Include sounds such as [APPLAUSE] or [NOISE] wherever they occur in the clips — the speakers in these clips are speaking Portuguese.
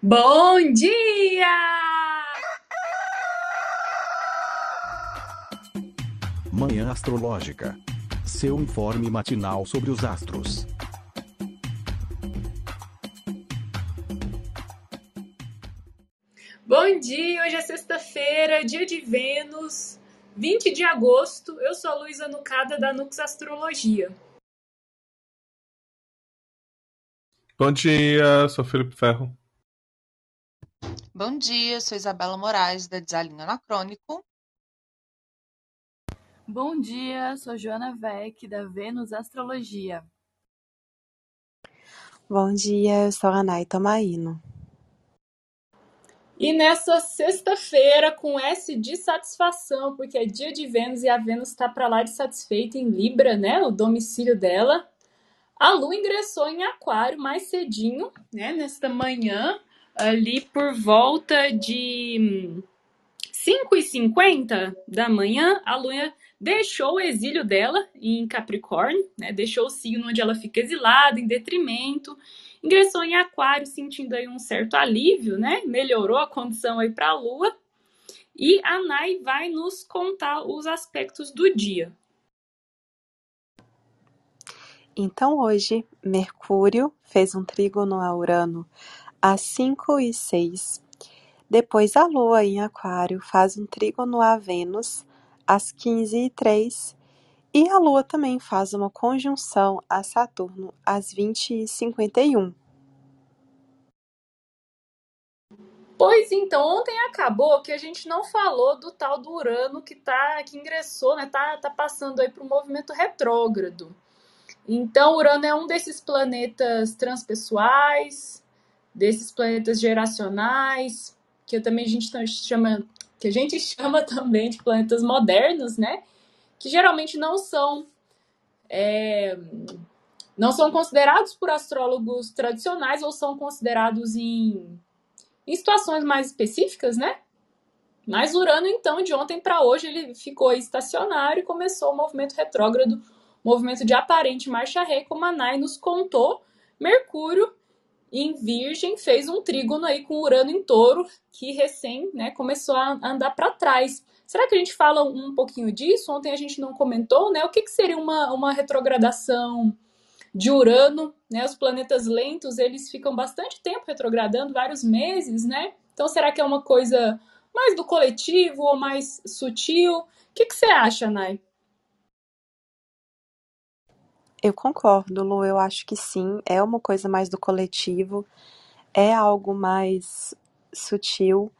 Bom dia! Manhã Astrológica. Seu informe matinal sobre os astros. Bom dia! Hoje é sexta-feira, dia de Vênus, 20 de agosto. Eu sou a Luísa Nucada da Nux Astrologia. Bom dia, sou Felipe Ferro. Bom dia, sou Isabela Moraes, da Desalinho Anacrônico. Bom dia, sou Joana Vec, da Vênus Astrologia. Bom dia, eu sou a Nay Tomaino. E nessa sexta-feira, com S de satisfação, porque é dia de Vênus e a Vênus está para lá de satisfeita em Libra, né? O domicílio dela. A Lua ingressou em Aquário mais cedinho, né? Nesta manhã, ali por volta de 5h50 da manhã, a Lua deixou o exílio dela em Capricórnio, né? Deixou o signo onde ela fica exilada, em detrimento, ingressou em Aquário, sentindo aí um certo alívio, né? Melhorou a condição aí para a Lua. E a Nai vai nos contar os aspectos do dia. Então hoje, Mercúrio fez um trígono a Urano às 5 e 6. Depois a Lua em Aquário faz um trígono a Vênus às 15 e 3. E a Lua também faz uma conjunção a Saturno às 20 e 51. Pois então, ontem acabou que a gente não falou do tal do Urano que tá que ingressou, né? Tá, tá passando aí para o movimento retrógrado. Então, Urano é um desses planetas transpessoais, desses planetas geracionais, que também a gente chama, que a gente [LAUGHS] chama também de planetas modernos, né? Que geralmente não são é, não são considerados por astrólogos tradicionais ou são considerados em em situações mais específicas, né? Mas Urano, então, de ontem para hoje, ele ficou estacionário e começou o movimento retrógrado, movimento de aparente marcha ré, como a Nai nos contou. Mercúrio, em Virgem, fez um trígono aí com Urano em touro, que recém né, começou a andar para trás. Será que a gente fala um pouquinho disso? Ontem a gente não comentou, né? O que, que seria uma, uma retrogradação de Urano, né? Os planetas lentos, eles ficam bastante tempo retrogradando, vários meses, né? Então, será que é uma coisa mais do coletivo ou mais sutil? O que, que você acha, Nai? Eu concordo, Lu. Eu acho que sim. É uma coisa mais do coletivo. É algo mais sutil.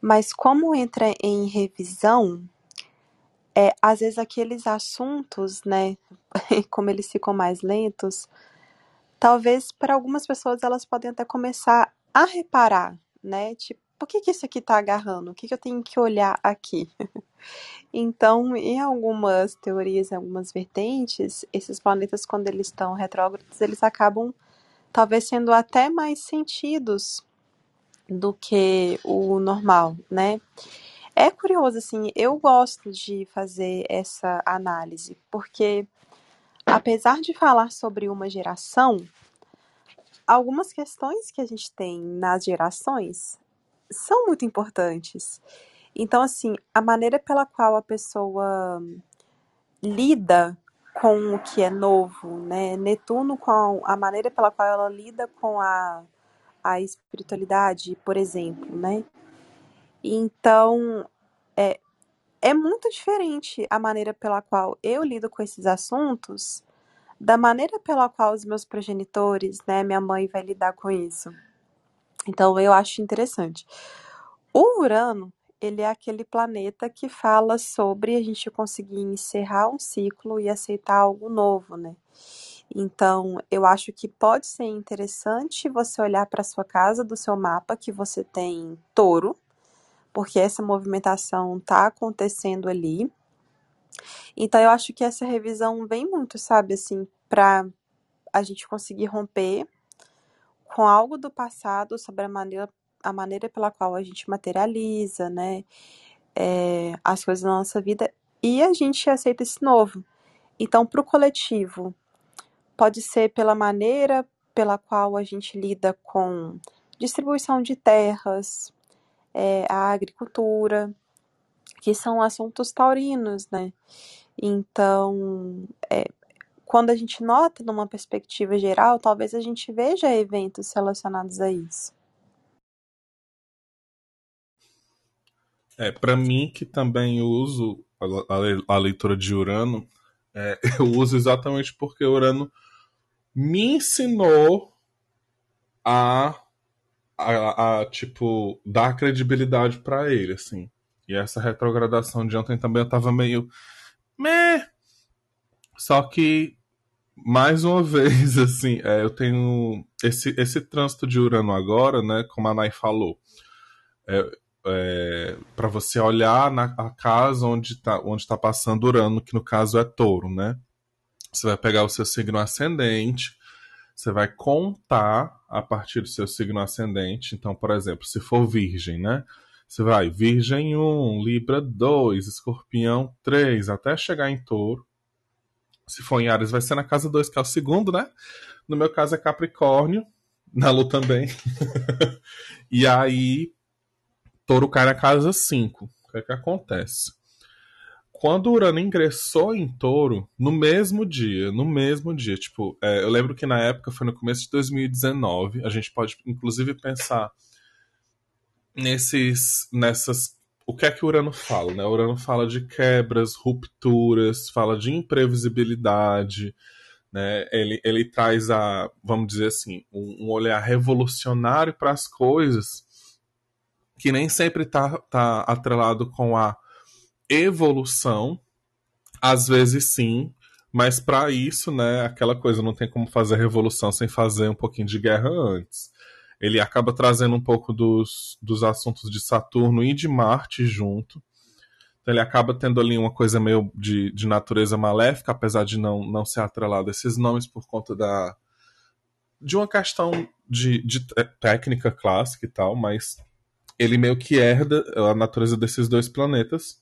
Mas como entra em revisão, é, às vezes aqueles assuntos, né, [LAUGHS] como eles ficam mais lentos, talvez para algumas pessoas elas podem até começar a reparar, né, tipo, por que que isso aqui tá agarrando? O que que eu tenho que olhar aqui? [LAUGHS] Então, em algumas teorias, em algumas vertentes, esses planetas, quando eles estão retrógrados, eles acabam talvez sendo até mais sentidos do que o normal, né? É curioso, assim, eu gosto de fazer essa análise, porque apesar de falar sobre uma geração, algumas questões que a gente tem nas gerações são muito importantes. Então, assim, a maneira pela qual a pessoa lida com o que é novo, né? Netuno com a maneira pela qual ela lida com a, a espiritualidade, por exemplo, né? Então, é, é muito diferente a maneira pela qual eu lido com esses assuntos da maneira pela qual os meus progenitores, né, minha mãe vai lidar com isso. Então, eu acho interessante. O Urano, ele é aquele planeta que fala sobre a gente conseguir encerrar um ciclo e aceitar algo novo, né? Então, eu acho que pode ser interessante você olhar para sua casa do seu mapa que você tem touro, porque essa movimentação está acontecendo ali. Então, eu acho que essa revisão vem muito, sabe, assim, para a gente conseguir romper com algo do passado sobre a maneira, a maneira pela qual a gente materializa, né, é, as coisas na nossa vida e a gente aceita esse novo. Então, para o coletivo, pode ser pela maneira pela qual a gente lida com distribuição de terras, é, a agricultura, que são assuntos taurinos, né? Então, é, quando a gente nota numa perspectiva geral, talvez a gente veja eventos relacionados a isso. É, para mim que também uso a, a, leitura de Urano, é, [LAUGHS] eu uso exatamente porque Urano me ensinou a, a, a tipo dar credibilidade para ele, assim. E essa retrogradação de ontem também eu tava meio meh. Só que mais uma [LAUGHS] vez, assim, é, eu tenho esse, esse trânsito de Urano agora, né? Como a Nai falou. É, é, para você olhar na a casa onde está onde tá passando Urano, que no caso é touro, né? Você vai pegar o seu signo ascendente, você vai contar a partir do seu signo ascendente. Então, por exemplo, se for virgem, né? Você vai Virgem 1, Libra 2, Escorpião 3, até chegar em touro. Se for em Ares, vai ser na casa 2, que é o segundo, né? No meu caso é Capricórnio, na Lu também. [LAUGHS] e aí, touro cai na casa 5. O que é que acontece? Quando o Urano ingressou em touro, no mesmo dia, no mesmo dia, tipo, é, eu lembro que na época foi no começo de 2019, a gente pode inclusive pensar nesses, nessas o que é que Urano fala? Né? Urano fala de quebras, rupturas, fala de imprevisibilidade, né? ele, ele traz a, vamos dizer assim, um, um olhar revolucionário para as coisas que nem sempre está tá atrelado com a evolução, às vezes sim, mas para isso, né, aquela coisa, não tem como fazer revolução sem fazer um pouquinho de guerra antes ele acaba trazendo um pouco dos, dos assuntos de Saturno e de Marte junto. Então ele acaba tendo ali uma coisa meio de, de natureza maléfica, apesar de não, não ser atrelado a esses nomes por conta da de uma questão de, de técnica clássica e tal, mas ele meio que herda a natureza desses dois planetas.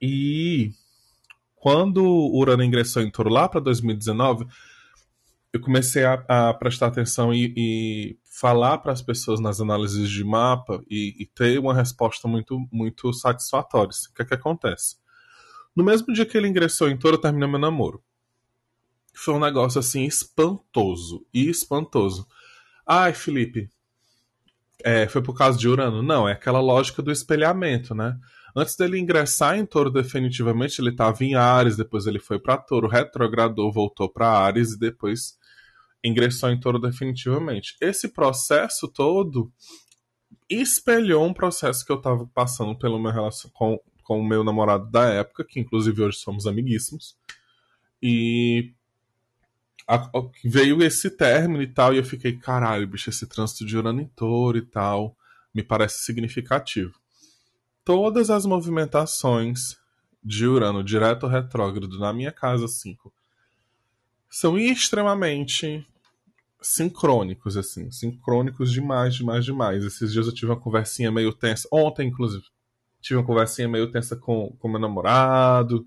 E quando o Urano ingressou em Touro lá para 2019, eu comecei a, a prestar atenção e, e falar para as pessoas nas análises de mapa e, e, ter uma resposta muito, muito satisfatória. O que é que acontece? No mesmo dia que ele ingressou em Touro, eu terminei meu namoro. Foi um negócio assim espantoso e espantoso. Ai, Felipe, é, foi por causa de Urano? Não, é aquela lógica do espelhamento, né? Antes dele ingressar em Touro definitivamente, ele estava em Ares, depois ele foi para Touro, retrogradou, voltou para Ares e depois ingressou em touro definitivamente. Esse processo todo espelhou um processo que eu estava passando pelo meu relação com, com o meu namorado da época, que inclusive hoje somos amiguíssimos. E a, veio esse término e tal, e eu fiquei, caralho, bicho, esse trânsito de Urano em touro e tal, me parece significativo. Todas as movimentações de Urano direto retrógrado na minha casa 5 são extremamente sincrônicos, assim. Sincrônicos demais, demais, demais. Esses dias eu tive uma conversinha meio tensa. Ontem, inclusive, tive uma conversinha meio tensa com, com meu namorado.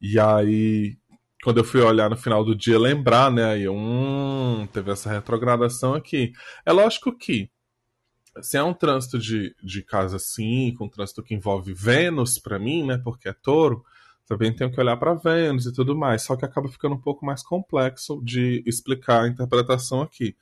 E aí, quando eu fui olhar no final do dia, lembrar, né? Aí hum, teve essa retrogradação aqui. É lógico que, se é um trânsito de, de casa 5, um trânsito que envolve Vênus para mim, né? Porque é touro também tenho que olhar para Vênus e tudo mais, só que acaba ficando um pouco mais complexo de explicar a interpretação aqui.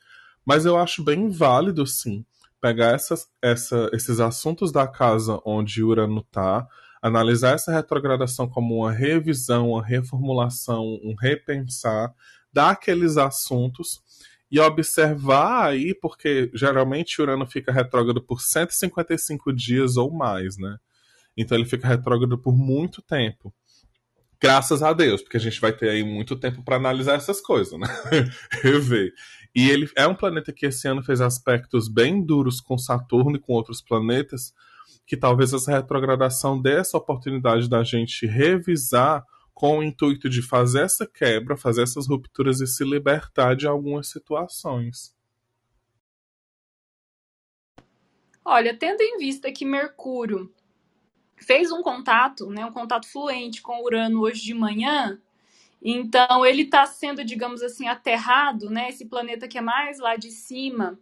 Mas eu acho bem válido, sim, pegar essas, essa, esses assuntos da casa onde Urano está, analisar essa retrogradação como uma revisão, uma reformulação, um repensar daqueles assuntos e observar aí, porque geralmente Urano fica retrógrado por 155 dias ou mais, né? Então ele fica retrógrado por muito tempo. Graças a Deus, porque a gente vai ter aí muito tempo para analisar essas coisas, né? [LAUGHS] Rever. E ele é um planeta que esse ano fez aspectos bem duros com Saturno e com outros planetas, que talvez essa retrogradação dê essa oportunidade da gente revisar com o intuito de fazer essa quebra, fazer essas rupturas e se libertar de algumas situações. Olha, tendo em vista que Mercúrio fez um contato, né, um contato fluente com Urano hoje de manhã. Então ele está sendo, digamos assim, aterrado, né, esse planeta que é mais lá de cima,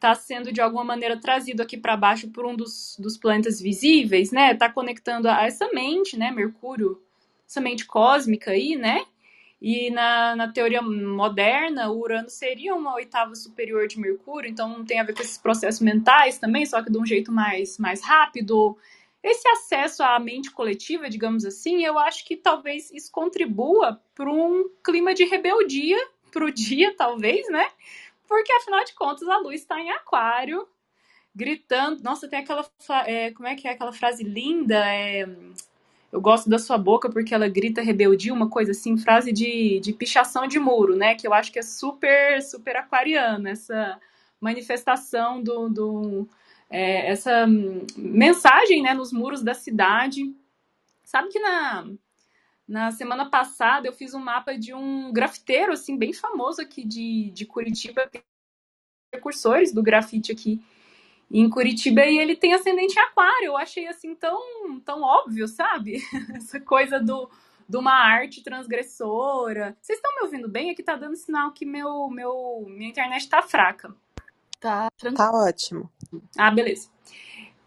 está sendo de alguma maneira trazido aqui para baixo por um dos, dos planetas visíveis, né? Está conectando a essa mente, né? Mercúrio, essa mente cósmica aí, né? E na, na teoria moderna, o Urano seria uma oitava superior de Mercúrio, então tem a ver com esses processos mentais também, só que de um jeito mais, mais rápido. Esse acesso à mente coletiva, digamos assim, eu acho que talvez isso contribua para um clima de rebeldia para o dia, [LAUGHS] talvez, né? Porque afinal de contas a luz está em Aquário, gritando. Nossa, tem aquela. É, como é que é aquela frase linda? É, eu gosto da sua boca porque ela grita rebeldia, uma coisa assim, frase de, de pichação de muro, né? Que eu acho que é super, super aquariana, essa manifestação do. do é, essa mensagem né, nos muros da cidade. Sabe que na, na semana passada eu fiz um mapa de um grafiteiro, assim, bem famoso aqui de, de Curitiba, precursores do grafite aqui em Curitiba e ele tem ascendente em aquário. Eu achei assim tão, tão óbvio, sabe? [LAUGHS] Essa coisa do de uma arte transgressora. Vocês estão me ouvindo bem? Aqui tá dando sinal que meu, meu minha internet tá fraca. Tá, tá ótimo. Ah, beleza.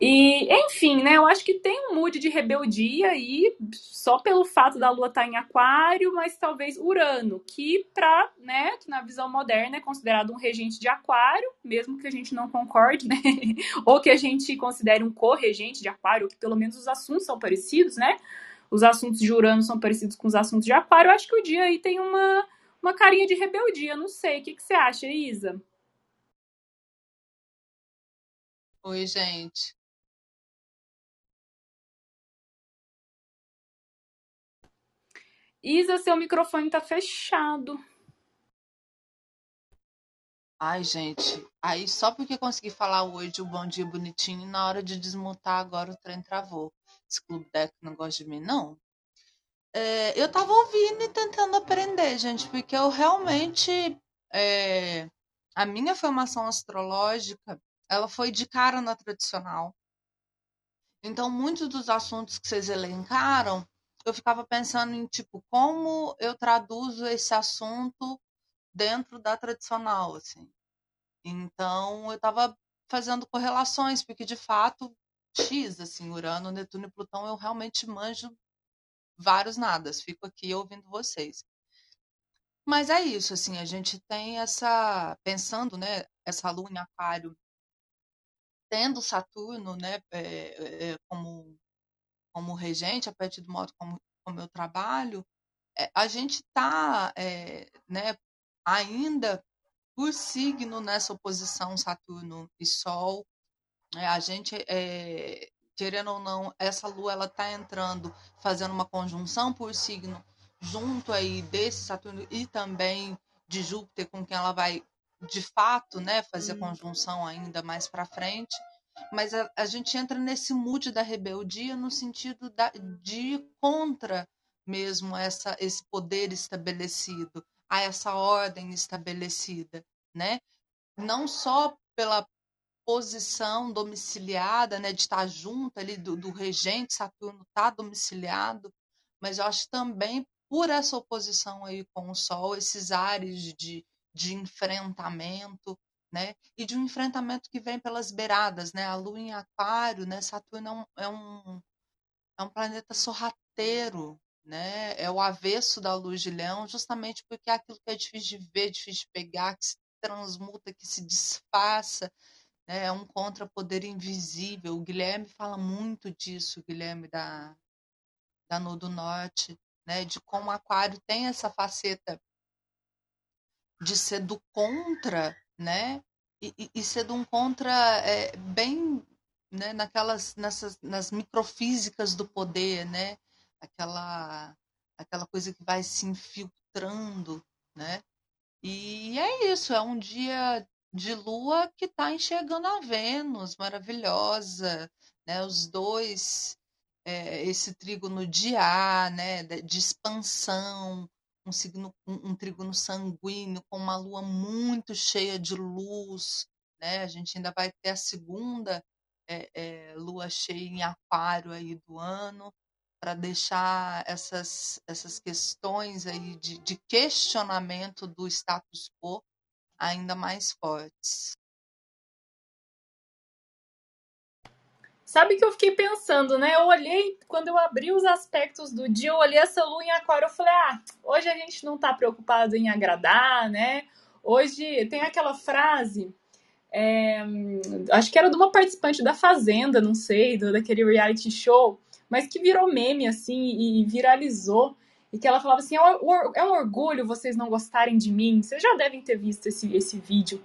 E, enfim, né, eu acho que tem um mood de rebeldia aí, só pelo fato da Lua estar tá em Aquário, mas talvez Urano, que para, né, que na visão moderna é considerado um regente de Aquário, mesmo que a gente não concorde, né, [LAUGHS] ou que a gente considere um co-regente de Aquário, ou que pelo menos os assuntos são parecidos, né, os assuntos de Urano são parecidos com os assuntos de Aquário, eu acho que o dia aí tem uma, uma carinha de rebeldia, não sei, o que, que você acha, Isa? Oi, gente. Isa, seu microfone tá fechado. Ai, gente. Aí só porque consegui falar hoje o bom dia bonitinho, na hora de desmontar agora o trem travou. Esse clube deck não gosta de mim, não. É, eu tava ouvindo e tentando aprender, gente, porque eu realmente. É, a minha formação astrológica ela foi de cara na tradicional. Então, muitos dos assuntos que vocês elencaram eu ficava pensando em tipo como eu traduzo esse assunto dentro da tradicional, assim. Então eu estava fazendo correlações porque de fato X, assim, Urano, Netuno e Plutão eu realmente manjo vários nadas. Fico aqui ouvindo vocês. Mas é isso, assim, a gente tem essa pensando, né, essa lua em Aquário tendo Saturno, né, é, é, como como regente, a partir do modo como, como eu trabalho, é, a gente está né, ainda por signo nessa oposição Saturno e Sol. É, a gente, querendo ou não, essa lua ela está entrando, fazendo uma conjunção por signo junto aí desse Saturno e também de Júpiter, com quem ela vai de fato né, fazer hum. conjunção ainda mais para frente mas a, a, gente entra nesse mood da rebeldia no sentido da, de ir contra mesmo essa, esse poder estabelecido, a essa ordem estabelecida, né? Não só pela posição domiciliada, né, de estar junto ali do, do regente Saturno estar tá domiciliado, mas eu acho também por essa oposição aí com o Sol, esses ares de, de enfrentamento, né? E de um enfrentamento que vem pelas beiradas, né? A Lua em Aquário, né? Saturno é um, é um, é um planeta sorrateiro, né? É o avesso da luz de Leão, justamente porque é aquilo que é difícil de ver, difícil de pegar, que se transmuta, que se disfarça, né? É um contrapoder invisível. O Guilherme fala muito disso, o Guilherme da da Nodo Norte, né? De como Aquário tem essa faceta de ser do contra né? E, e sendo um contra é, bem né, naquelas nessas nas microfísicas do poder, né? Aquela aquela coisa que vai se infiltrando, né? E é isso, é um dia de lua que está enxergando a Vênus, maravilhosa, né? Os dois, é, esse trígono de ar, né? De expansão, um signo, um, um trígono sanguíneo com uma lua muito cheia de luz, né? A gente ainda vai ter a segunda é, é, lua cheia em aquário aí do ano para deixar essas, essas questões aí de, de questionamento do status quo ainda mais fortes. Sabe que eu fiquei pensando, né? Eu olhei, quando eu abri os aspectos do dia, eu olhei essa lua em aquário, eu falei, ah, hoje a gente não tá preocupado em agradar, né? Hoje tem aquela frase, é, acho que era de uma participante da Fazenda, não sei, do, daquele reality show, mas que virou meme, assim, e viralizou, e que ela falava assim, é um orgulho vocês não gostarem de mim, vocês já devem ter visto esse, esse vídeo,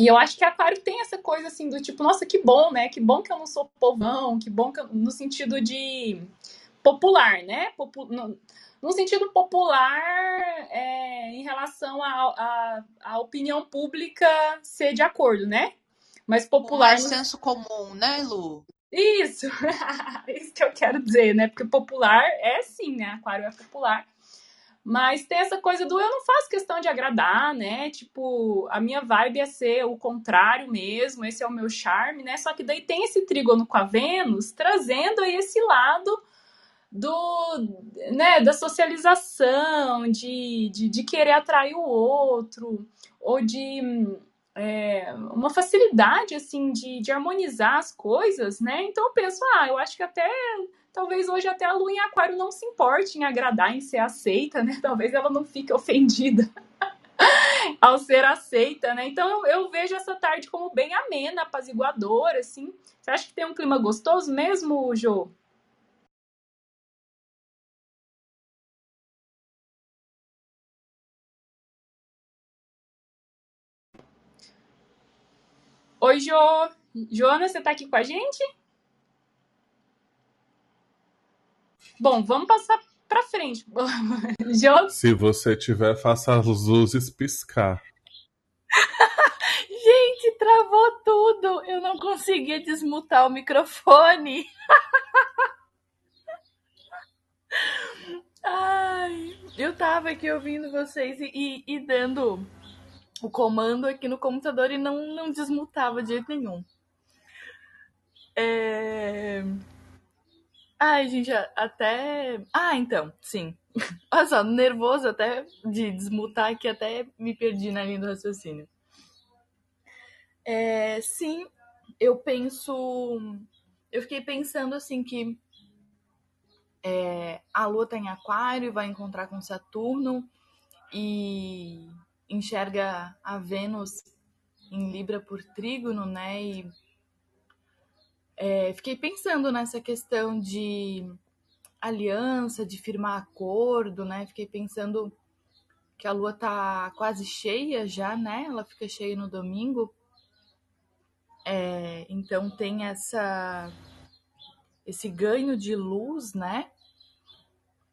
e eu acho que Aquário tem essa coisa assim do tipo, nossa, que bom, né? Que bom que eu não sou povão, que bom que eu... no sentido de popular, né? Popu... No, no sentido popular é, em relação à opinião pública ser de acordo, né? Mas popular. Um senso comum, né, Lu? Isso! [LAUGHS] Isso que eu quero dizer, né? Porque popular é sim, né? Aquário é popular. Mas tem essa coisa do eu não faço questão de agradar, né? Tipo, a minha vibe é ser o contrário mesmo, esse é o meu charme, né? Só que daí tem esse trígono com a Vênus trazendo aí esse lado do, né, da socialização, de, de, de querer atrair o outro, ou de é, uma facilidade, assim, de, de harmonizar as coisas, né? Então eu penso, ah, eu acho que até talvez hoje até a lua em aquário não se importe em agradar, em ser aceita, né? [LAUGHS] Talvez ela não fique ofendida [LAUGHS] ao ser aceita, né? Então eu, vejo essa tarde como bem amena, apaziguadora, assim. Você acha que tem um clima gostoso mesmo, Jô? Oi, Jô. Joana, você tá aqui com a gente? Bom, vamos passar para frente. [LAUGHS] Se você tiver, faça as luzes piscar. [LAUGHS] Gente, travou tudo. Eu não conseguia desmutar o microfone. [LAUGHS] Ai, eu tava aqui ouvindo vocês e, e, e, dando o comando aqui no computador e não, não desmutava de jeito nenhum. É... Ai, gente, até. Ah, então, sim. [LAUGHS] Olha só, nervoso até de desmutar que até me perdi na linha do raciocínio. É, sim, eu penso. Eu fiquei pensando assim que é, a Lua tá em Aquário, vai encontrar com Saturno e enxerga a Vênus em Libra por Trígono, né? E é, fiquei pensando nessa questão de aliança, de firmar acordo, né? Fiquei pensando que a lua tá quase cheia já, né? Ela fica cheia no domingo. É, então tem essa esse ganho de luz, né?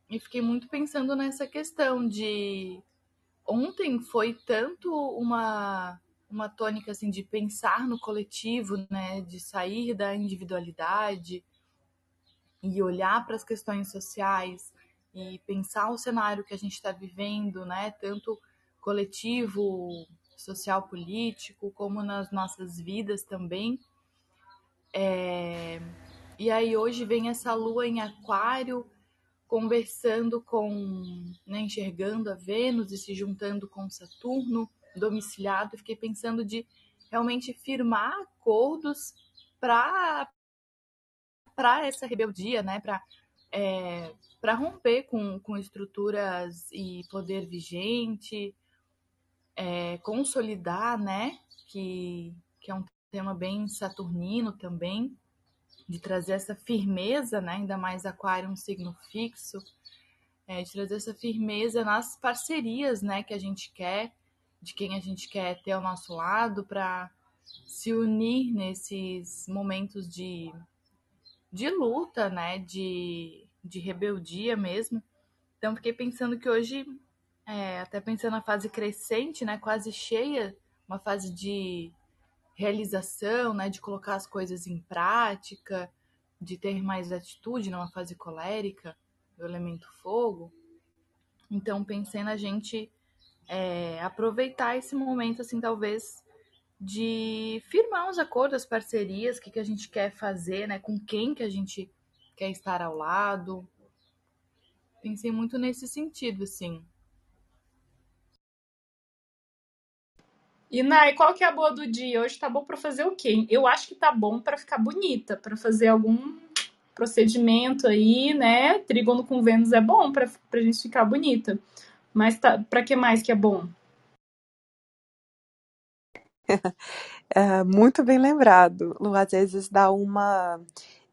E fiquei muito pensando nessa questão de ontem foi tanto uma uma tônica assim de pensar no coletivo, né, de sair da individualidade e olhar para as questões sociais e pensar o cenário que a gente está vivendo, né, tanto coletivo, social, político, como nas nossas vidas também. É... E aí hoje vem essa lua em Aquário conversando com, né, enxergando a Vênus e se juntando com Saturno domiciliado, fiquei pensando de realmente firmar acordos para para essa rebeldia, né, para é, para romper com, com estruturas e poder vigente, é, consolidar, né, que, que é um tema bem saturnino também, de trazer essa firmeza, né, ainda mais aquário, um signo fixo, é, de trazer essa firmeza nas parcerias, né, que a gente quer, de quem a gente quer ter ao nosso lado para se unir nesses momentos de, de luta, né? De, de rebeldia mesmo. Então fiquei pensando que hoje, é, até pensando na fase crescente, né? Quase cheia, uma fase de realização, né? De colocar as coisas em prática, de ter mais atitude numa fase colérica, do elemento fogo. Então pensei na gente é, aproveitar esse momento, assim, talvez, de firmar os acordos, as parcerias, o que, que a gente quer fazer, né? Com quem que a gente quer estar ao lado. Pensei muito nesse sentido, assim. E Nai, qual que é a boa do dia? Hoje tá bom para fazer o quê? Eu acho que tá bom para ficar bonita, para fazer algum procedimento aí, né? Trígono com Vênus é bom para a gente ficar bonita. Mas tá, para que mais que é bom? [LAUGHS] É, muito bem lembrado. Lu, às vezes dá uma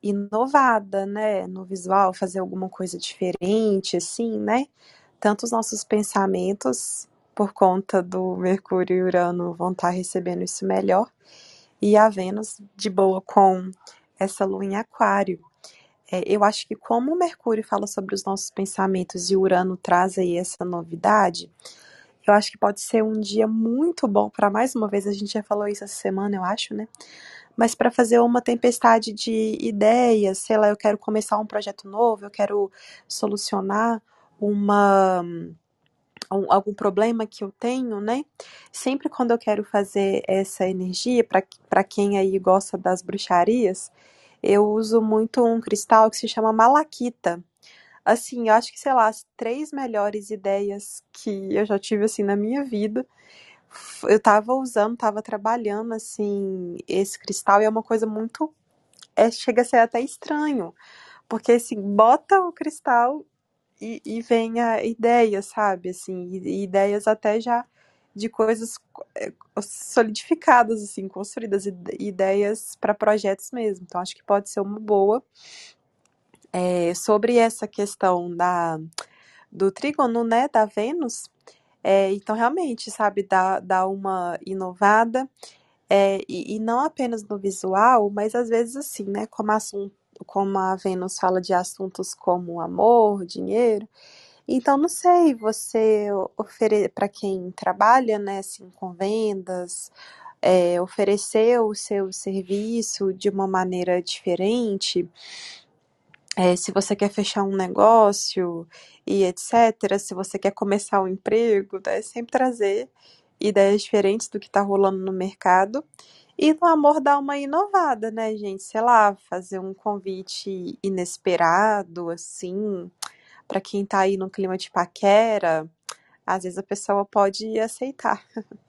inovada, né, no visual, fazer alguma coisa diferente, assim, né? Tanto os nossos pensamentos, por conta do Mercúrio e Urano, vão estar recebendo isso melhor, e a Vênus de boa com essa lua em Aquário. É, eu acho que como Mercúrio fala sobre os nossos pensamentos e Urano traz aí essa novidade, eu acho que pode ser um dia muito bom para mais uma vez, a gente já falou isso essa semana, eu acho, né? Mas para fazer uma tempestade de ideias, sei lá, eu quero começar um projeto novo, eu quero solucionar uma um, algum problema que eu tenho, né? Sempre quando eu quero fazer essa energia, para quem aí gosta das bruxarias, eu uso muito um cristal que se chama malaquita. Assim, eu acho que, sei lá, as três melhores ideias que eu já tive, assim, na minha vida, eu tava usando, tava trabalhando, assim, esse cristal e é uma coisa muito... É, chega a ser até estranho, porque, assim, bota o cristal e, e vem a ideia, sabe, assim, ideias até já de coisas é, solidificadas, assim, construídas, ideias para projetos mesmo. Então, acho que pode ser uma boa. É, sobre essa questão da, do trígono, né, da Vênus, é, então, realmente, sabe, dá, dá uma inovada, é, e, e, não apenas no visual, mas às vezes assim, né, como, assunto, como a Vênus fala de assuntos como amor, dinheiro, então, não sei, você oferecer para quem trabalha, né, assim, com vendas, é, oferecer o seu serviço de uma maneira diferente, é, se você quer fechar um negócio e etc., se você quer começar um emprego, né, sempre trazer ideias diferentes do que está rolando no mercado. E no amor dar uma inovada, né, gente? Sei lá, fazer um convite inesperado, assim, para quem tá aí no clima de paquera, às vezes a pessoa pode aceitar. [LAUGHS]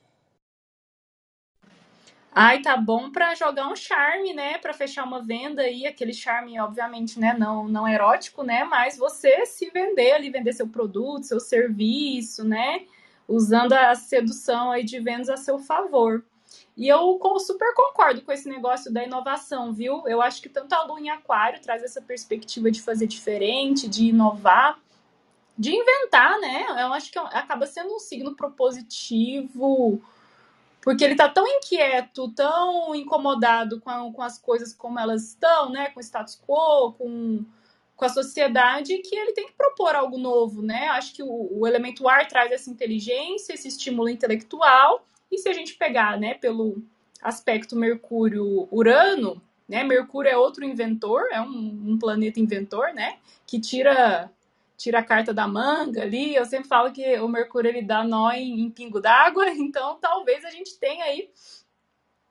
Ai, tá bom para jogar um charme, né? Para fechar uma venda aí, aquele charme, obviamente, né? Não, não erótico, né? Mas você se vender ali, vender seu produto, seu serviço, né? Usando a sedução aí de vendas a seu favor. E eu super concordo com esse negócio da inovação, viu? Eu acho que tanto a Lua em Aquário traz essa perspectiva de fazer diferente, de inovar, de inventar, né? Eu acho que acaba sendo um signo propositivo, porque ele tá tão inquieto, tão incomodado com, a, com as coisas como elas estão, né? Com o status quo, com, com a sociedade, que ele tem que propor algo novo, né? Acho que o, o elemento ar traz essa inteligência, esse estímulo intelectual e se a gente pegar, né, pelo aspecto Mercúrio-Urano, né, Mercúrio é outro inventor, é um, um, planeta inventor, né, que tira tira a carta da manga ali. Eu sempre falo que o Mercúrio ele dá nó em, em pingo d'água, [LAUGHS] então talvez a gente tenha aí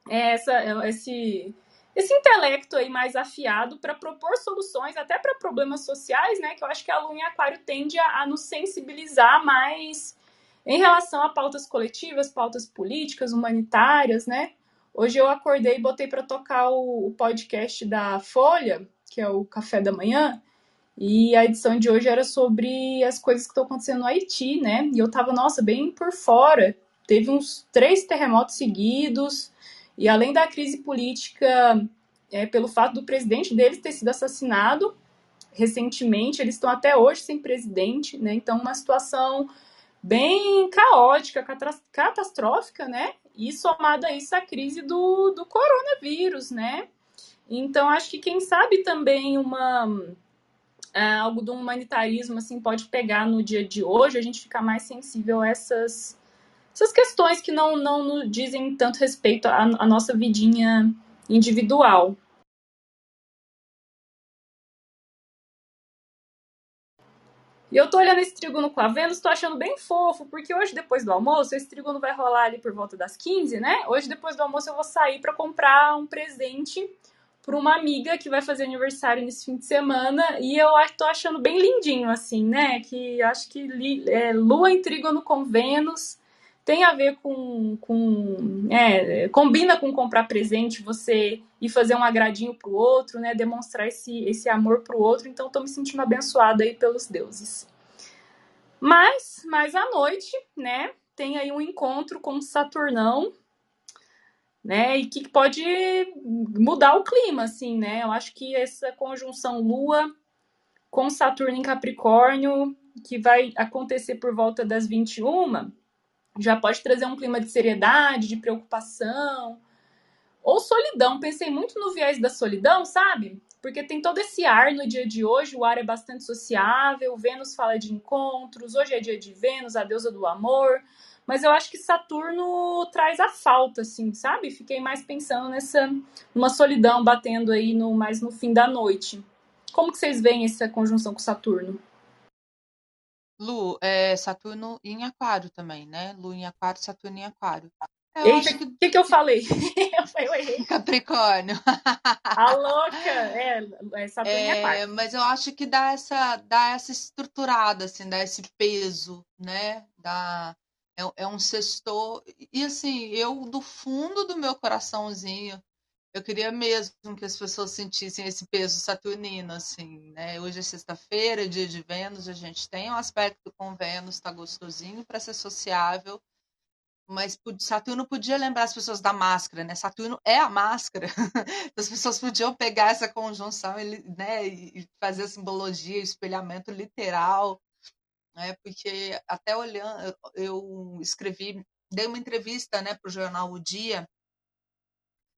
essa, esse esse intelecto aí mais afiado para propor soluções até para problemas sociais, né? Que eu acho que a Lua em Aquário tende a, a nos sensibilizar mais em relação a pautas coletivas, pautas políticas, humanitárias, né? Hoje eu acordei e botei para tocar o, o, podcast da Folha, que é o Café da Manhã, e a edição de hoje era sobre as coisas que estão acontecendo no Haiti, né? E eu tava, nossa, bem por fora. Teve uns três terremotos seguidos, e além da crise política, é, pelo fato do presidente deles ter sido assassinado recentemente, eles estão até hoje sem presidente, né? Então, uma situação bem caótica, catastrófica, né? E somado a isso a crise do, do coronavírus, né? Então, acho que quem sabe também uma é, algo do humanitarismo assim pode pegar no dia de hoje, a gente ficar mais sensível a essas, essas questões que não, não dizem tanto respeito à, à nossa vidinha individual. E eu tô olhando esse trígono com a Vênus, tô achando bem fofo, porque hoje, depois do almoço, esse trígono vai rolar ali por volta das 15, né? Hoje, depois do almoço, eu vou sair para comprar um presente para uma amiga que vai fazer aniversário nesse fim de semana. E eu tô achando bem lindinho, assim, né? Que acho que é, Lua em trígono com Vênus tem a ver com. com é, combina com comprar presente, você ir fazer um agradinho pro outro, né? Demonstrar esse, esse amor pro outro. Então, estou me sentindo abençoada aí pelos deuses. Mas, mais à noite, né? Tem aí um encontro com Saturnão, né? E que pode mudar o clima, assim, né? Eu acho que essa conjunção Lua com Saturno em Capricórnio, que vai acontecer por volta das 21, já pode trazer um clima de seriedade, de preocupação, ou solidão. Pensei muito no viés da solidão, sabe? Porque tem todo esse ar no dia de hoje, o ar é bastante sociável, Vênus fala de encontros, hoje é dia de Vênus, a deusa do amor. Mas eu acho que Saturno traz a falta, assim, sabe? Fiquei mais pensando nessa uma solidão batendo aí no mais no fim da noite. Como que vocês veem essa conjunção com Saturno? Lu, é Saturno em Aquário também, né? Lu em Aquário, Saturno em Aquário. Eu Eita, o que... que, que eu falei? [LAUGHS] eu errei. Capricórnio. [LAUGHS] A louca! É, é Saturno é, em Aquário. Mas eu acho que dá essa, dá essa estruturada, assim, dá esse peso, né? Dá, é, é um sextor. E assim, eu, do fundo do meu coraçãozinho, eu queria mesmo que as pessoas sentissem esse peso saturnino, assim, né? Hoje é sexta-feira, dia de Vênus, a gente tem um aspecto com Vênus, tá gostosinho para ser sociável, mas Saturno podia lembrar as pessoas da máscara, né? Saturno é a máscara. [LAUGHS] as pessoas podiam pegar essa conjunção né, e fazer a simbologia, espelhamento literal, né? Porque até olhando, eu escrevi, dei uma entrevista, né, para o jornal O Dia,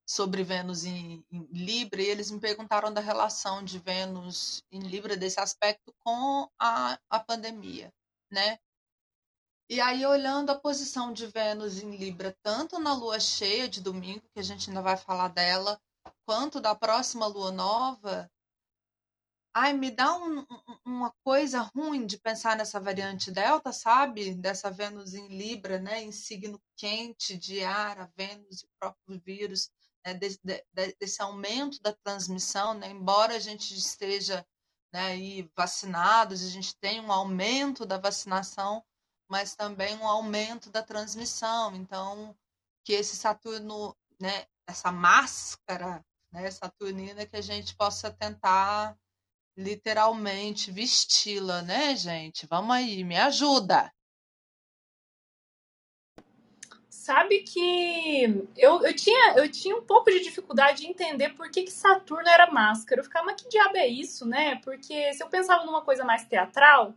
sobre Vênus em, em, Libra e eles me perguntaram da relação de Vênus em Libra desse aspecto com a, a pandemia, né? E aí, olhando a posição de Vênus em Libra, tanto na lua cheia de domingo, que a gente ainda vai falar dela, quanto da próxima lua nova, ai, me dá um, uma coisa ruim de pensar nessa variante Delta, sabe? Dessa Vênus em Libra, né? Em signo quente de ar, a Vênus e o próprio vírus né, desse, desse, aumento da transmissão, né, embora a gente esteja né, aí vacinados, a gente tem um aumento da vacinação, mas também um aumento da transmissão. Então, que esse Saturno, né, essa máscara né, saturnina, que a gente possa tentar literalmente vesti-la, né, gente? Vamos aí, me ajuda! Sabe que eu, eu, tinha, eu tinha um pouco de dificuldade de entender por que, que Saturno era máscara. Eu ficava, mas que diabo é isso, né? Porque se eu pensava numa coisa mais teatral,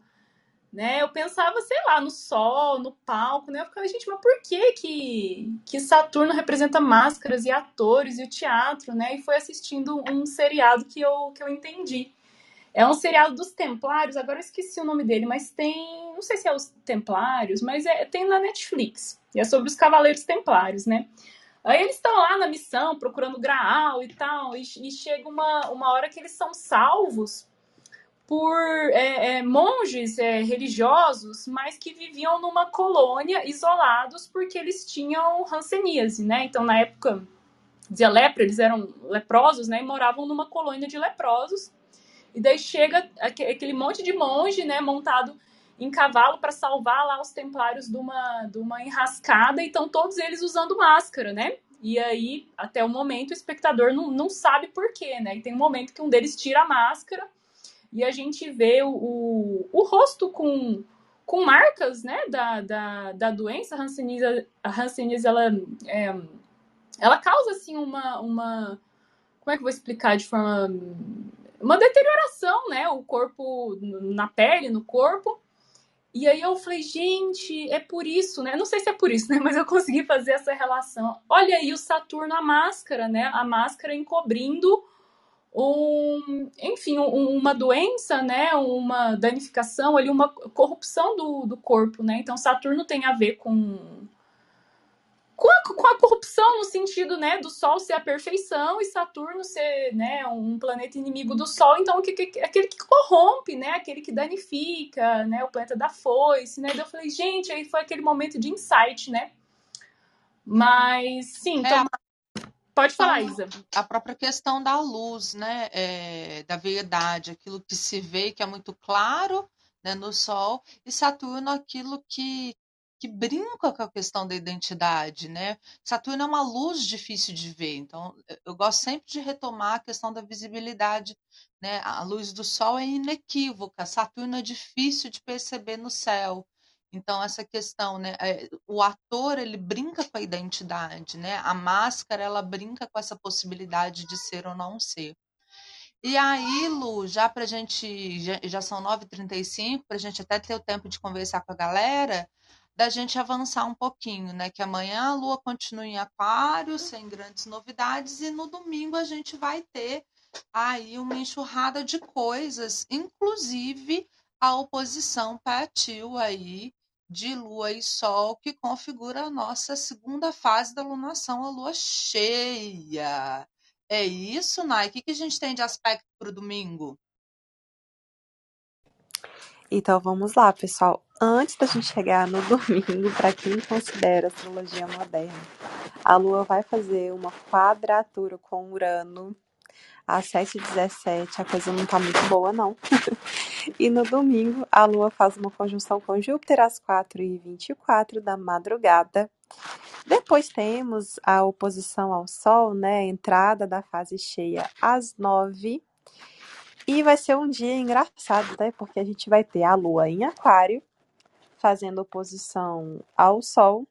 né? Eu pensava, sei lá, no sol, no palco, né? Eu ficava, gente, mas por que que, que Saturno representa máscaras e atores e o teatro, né? E foi assistindo um seriado que eu, que eu entendi. É um seriado dos Templários, agora eu esqueci o nome dele, mas tem. Não sei se é os Templários, mas é, tem na Netflix. E é sobre os Cavaleiros Templários, né? Aí eles estão lá na missão, procurando Graal e tal, e, e chega uma, uma hora que eles são salvos por é, é, monges é, religiosos, mas que viviam numa colônia isolados porque eles tinham hanseníase, né? Então, na época, dizia lepra, eles eram leprosos, né? E moravam numa colônia de leprosos. E daí chega aquele monte de monge, né, montado em cavalo para salvar lá os templários de uma, de uma enrascada, e estão todos eles usando máscara, né? E aí, até o momento, o espectador não, não sabe por quê, né? E tem um momento que um deles tira a máscara e a gente vê o, o, o rosto com, com marcas, né, da, da, da doença. A Hanseníase, a Hanseníase ela, é, ela causa, assim, uma, uma... Como é que eu vou explicar de forma uma deterioração, né? O corpo na pele, no corpo. E aí eu falei, gente, é por isso, né? Não sei se é por isso, né? [LAUGHS] Mas eu consegui fazer essa relação. Olha aí o Saturno, a máscara, né? A máscara encobrindo um, enfim, um, uma doença, né? Uma danificação ali, uma corrupção do, do corpo, né? Então Saturno tem a ver com com a, com a, corrupção no sentido né, do Sol ser a perfeição e Saturno ser né, um planeta inimigo do Sol, então que, que, aquele que corrompe, né, aquele que danifica, né, o planeta da foice, né? Então eu falei, gente, aí foi aquele momento de insight, né? Mas sim, então, é, pode falar, Isa. A própria questão da luz, né, é, da verdade, aquilo que se vê que é muito claro né, no Sol, e Saturno aquilo que que brinca com a questão da identidade, né? Saturno é uma luz difícil de ver, então eu gosto sempre de retomar a questão da visibilidade, né? A luz do Sol é inequívoca, Saturno é difícil de perceber no céu. Então essa questão, né? É, o ator ele brinca com a identidade, né? A máscara ela brinca com essa possibilidade de ser ou não ser. E aí, Lu, já pra gente, já, já são 9h35, pra gente até ter o tempo de conversar com a galera, da gente avançar um pouquinho, né? Que amanhã a Lua continua em Aquário, sem grandes novidades, e no domingo a gente vai ter aí uma enxurrada de coisas, inclusive a oposição Patil aí de Lua e Sol, que configura a nossa segunda fase da lunação, a Lua cheia. É isso, Nai? O que, que a gente tem de aspecto para o domingo? Então vamos lá, pessoal. Antes da gente chegar no [LAUGHS] domingo, para quem considera astrologia moderna, a Lua vai fazer uma quadratura com Urano às 7h17. A coisa não tá muito boa, não. [LAUGHS] e no domingo, a Lua faz uma conjunção com Júpiter às 4h24 da madrugada. Depois temos a oposição ao Sol, né? A entrada da fase cheia às 9 e vai ser um dia engraçado, né? Porque a gente vai ter a Lua em Aquário, fazendo oposição ao Sol.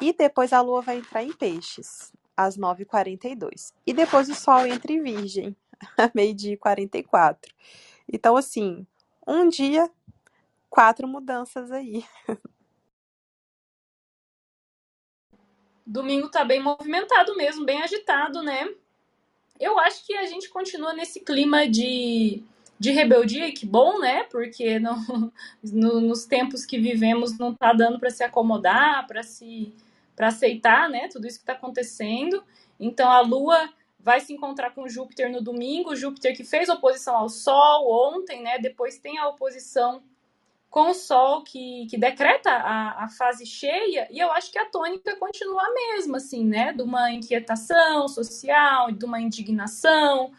E depois a Lua vai entrar em Peixes, às 9h42. E depois o Sol entra em Virgem, [LAUGHS] a meio-dia e 44. Então, assim, um dia, quatro mudanças aí. Domingo tá bem movimentado mesmo, bem agitado, né? eu acho que a gente continua nesse clima de, de rebeldia, e que bom, né? Porque [LAUGHS] não, no, nos tempos que vivemos não tá dando para se acomodar, para se para aceitar, né? Tudo isso que está acontecendo. Então a Lua vai se encontrar com Júpiter no domingo, Júpiter que fez oposição ao Sol ontem, né? Depois tem a oposição com o Sol que, que decreta a, a fase cheia, e eu acho que a tônica continua a mesma, assim, né? De uma inquietação social, de uma indignação,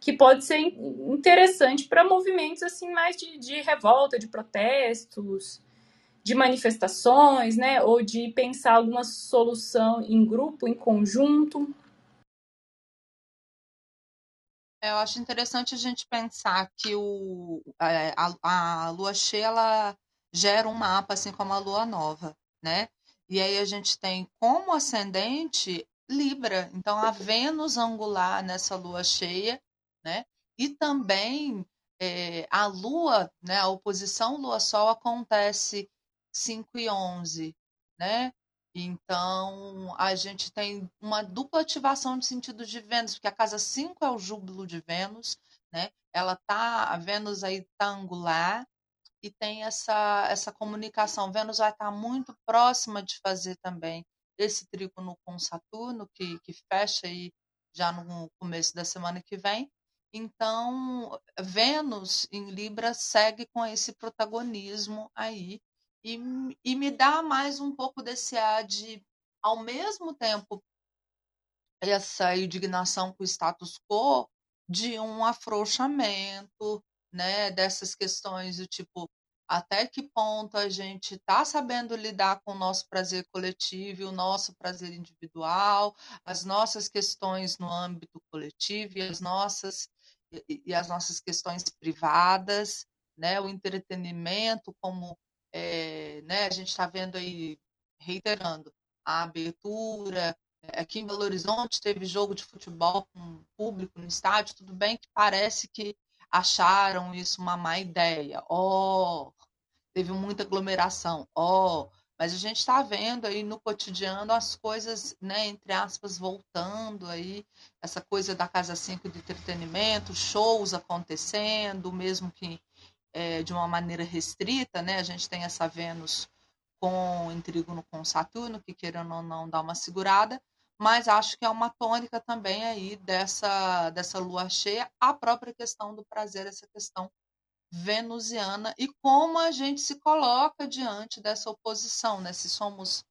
que pode ser interessante para movimentos assim mais de, de revolta, de protestos, de manifestações, né? Ou de pensar alguma solução em grupo, em conjunto. Eu acho interessante a gente pensar que o, a, a lua cheia ela gera um mapa, assim como a lua nova, né? E aí a gente tem como ascendente Libra, então a Vênus angular nessa lua cheia, né? E também é, a lua, né? A oposição lua-sol acontece 5 e 11, né? Então, a gente tem uma dupla ativação de sentido de Vênus, porque a casa 5 é o júbilo de Vênus, né? Ela tá, a Vênus aí tá angular e tem essa essa comunicação. Vênus vai estar tá muito próxima de fazer também esse trígono com Saturno, que, que fecha aí já no começo da semana que vem. Então, Vênus em Libra segue com esse protagonismo aí e, e me dá mais um pouco desse ar de, ao mesmo tempo, essa indignação com o status quo, de um afrouxamento, né, dessas questões do tipo até que ponto a gente está sabendo lidar com o nosso prazer coletivo e o nosso prazer individual, as nossas questões no âmbito coletivo e as nossas e, as nossas questões privadas, né, o entretenimento como é, né, a gente está vendo aí, reiterando, a abertura. É, aqui em Belo Horizonte teve jogo de futebol com público no estádio, tudo bem que parece que acharam isso uma má ideia. Ó, oh, teve muita aglomeração. Ó, oh, mas a gente está vendo aí no cotidiano as coisas, né, entre aspas, voltando aí, essa coisa da Casa 5 de entretenimento, shows acontecendo, mesmo que é, de uma maneira restrita, né? A gente tem essa Vênus com em trígono com Saturno, que querendo ou não dá uma segurada, mas acho que é uma tônica também aí dessa, dessa lua cheia, a própria questão do prazer, essa questão venusiana e como a gente se coloca diante dessa oposição, né? Se somos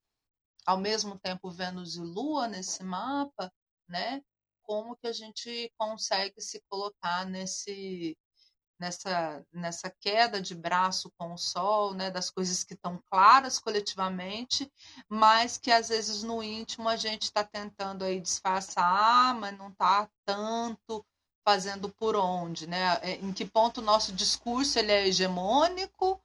ao mesmo tempo Vênus e Lua nesse mapa, né? Como que a gente consegue se colocar nesse nessa, nessa queda de braço com o sol, né, das coisas que estão claras coletivamente, mas que às vezes no íntimo a gente está tentando aí disfarçar, mas não está tanto fazendo por onde, né? É, em que ponto o nosso discurso ele é hegemônico,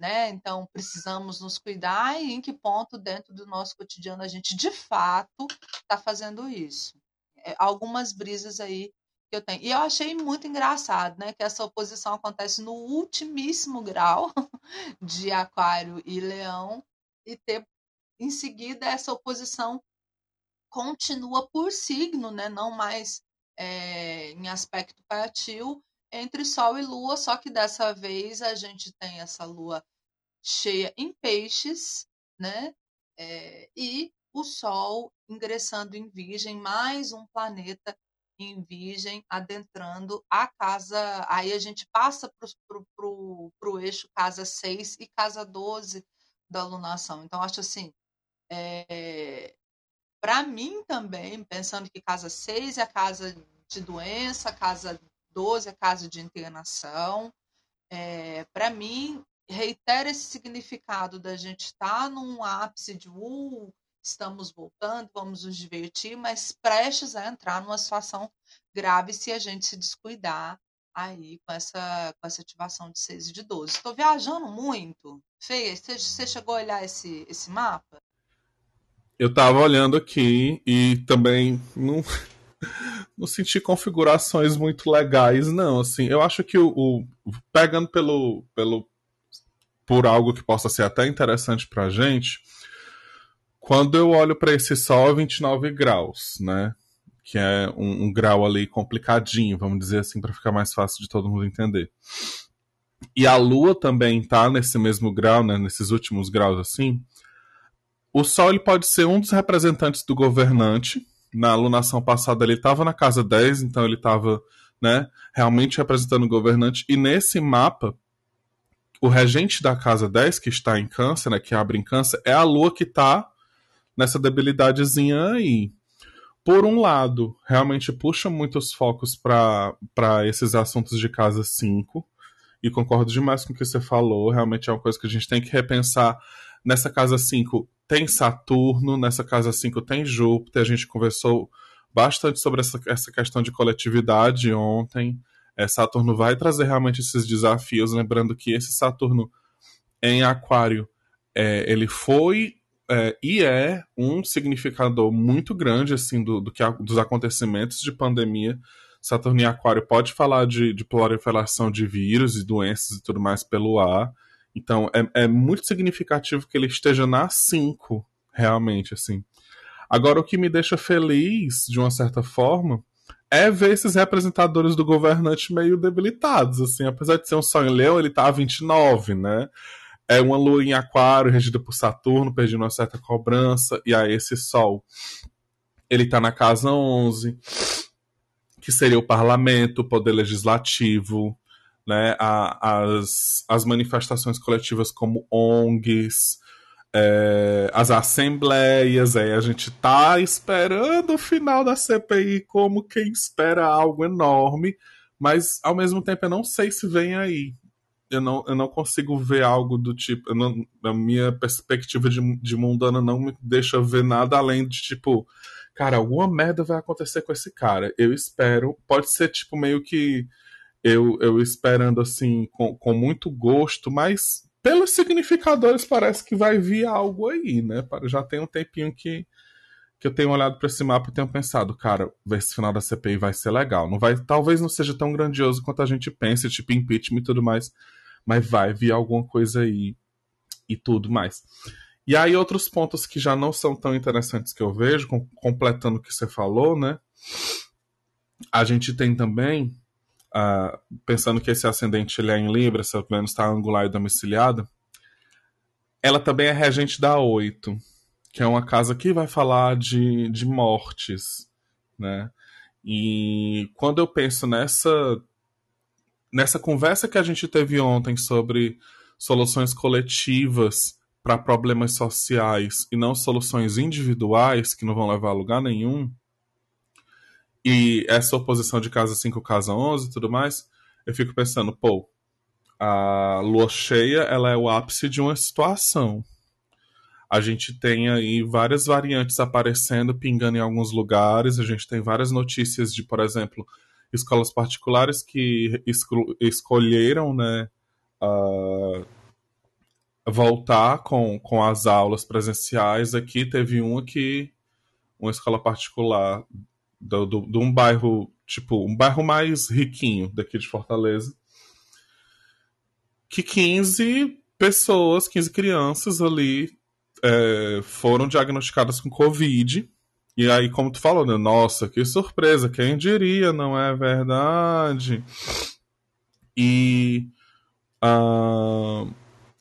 né? Então precisamos nos cuidar e em que ponto dentro do nosso cotidiano a gente de fato está fazendo isso. É, algumas brisas aí que eu tenho. E eu achei muito engraçado, né, que essa oposição acontece no ultimíssimo grau [LAUGHS] de Aquário e Leão e ter em seguida essa oposição continua por signo, né, não mais é, em aspecto partil entre Sol e Lua, só que dessa vez a gente tem essa Lua cheia em Peixes, né, é, e o Sol ingressando em Virgem, mais um planeta em Virgem, adentrando a casa. Aí a gente passa para o eixo casa 6 e casa 12 da alunação. Então, acho assim, é, para mim também, pensando que casa 6 é a casa de doença, casa 12 é casa de internação, é, para mim, reitera esse significado da gente estar tá num ápice de uh, estamos voltando, vamos nos divertir, mas prestes a entrar numa situação grave se a gente se descuidar aí com essa, com essa ativação de 6 e de 12. Estou viajando muito. Fê, você, você chegou a olhar esse, esse mapa? Eu estava olhando aqui e também não, [LAUGHS] não senti configurações muito legais, não. Assim, eu acho que o, o pegando pelo, pelo por algo que possa ser até interessante para a gente, quando eu olho para esse Sol 29 graus, né? Que é um, um grau ali complicadinho, vamos dizer assim, para ficar mais fácil de todo mundo entender. E a Lua também tá nesse mesmo grau, né? Nesses últimos graus assim. O Sol ele pode ser um dos representantes do governante. Na alunação passada ele estava na casa 10, então ele estava né, realmente representando o governante. E nesse mapa, o regente da casa 10, que está em câncer, né, que abre em câncer, é a Lua que está nessa debilidadezinha aí. Por um lado, realmente puxa muitos focos para esses assuntos de casa 5, e concordo demais com o que você falou, realmente é uma coisa que a gente tem que repensar. Nessa casa 5 tem Saturno, nessa casa 5 tem Júpiter, a gente conversou bastante sobre essa, essa questão de coletividade ontem. É, Saturno vai trazer realmente esses desafios, lembrando que esse Saturno em Aquário, é, ele foi é, e é um significador muito grande assim do, do que dos acontecimentos de pandemia. Saturno em Aquário pode falar de, de proliferação de vírus e doenças e tudo mais pelo ar. Então é, é muito significativo que ele esteja na 5, realmente, assim. Agora, o que me deixa feliz, de uma certa forma, é ver esses representadores do governante meio debilitados, assim. Apesar de ser um em leão, ele tá a 29, né? é uma lua em aquário regida por Saturno, pedindo uma certa cobrança, e aí esse sol ele está na casa 11, que seria o parlamento, o poder legislativo, né, a, as, as manifestações coletivas como ONGs, é, as assembleias, aí a gente tá esperando o final da CPI como quem espera algo enorme, mas ao mesmo tempo eu não sei se vem aí eu não, eu não consigo ver algo do tipo. Não, a minha perspectiva de, de mundana não me deixa ver nada além de tipo. Cara, alguma merda vai acontecer com esse cara. Eu espero. Pode ser, tipo, meio que. Eu, eu esperando, assim, com, com muito gosto, mas pelos significadores parece que vai vir algo aí, né? Já tem um tempinho que, que eu tenho olhado para esse mapa e tenho pensado, cara, esse final da CPI vai ser legal. Não vai, talvez não seja tão grandioso quanto a gente pensa, tipo impeachment e tudo mais, mas vai vir alguma coisa aí e tudo mais. E aí outros pontos que já não são tão interessantes que eu vejo, com, completando o que você falou, né? A gente tem também, uh, pensando que esse ascendente ele é em Libra, se Vênus está angular e domiciliada, ela também é regente da 8, que é uma casa que vai falar de, de mortes, né? E quando eu penso nessa nessa conversa que a gente teve ontem sobre soluções coletivas para problemas sociais e não soluções individuais que não vão levar a lugar nenhum, e essa oposição de casa 5, casa 11 e tudo mais, eu fico pensando, pô, a lua cheia ela é o ápice de uma situação. A gente tem aí várias variantes aparecendo, pingando em alguns lugares. A gente tem várias notícias de, por exemplo, escolas particulares que escolheram né, uh, voltar com, com as aulas presenciais. Aqui teve uma que uma escola particular do, do, de um bairro, tipo, um bairro mais riquinho daqui de Fortaleza, que 15 pessoas, 15 crianças ali é, foram diagnosticadas com Covid. E aí, como tu falou, né? Nossa, que surpresa, quem diria, não é verdade? E. Uh,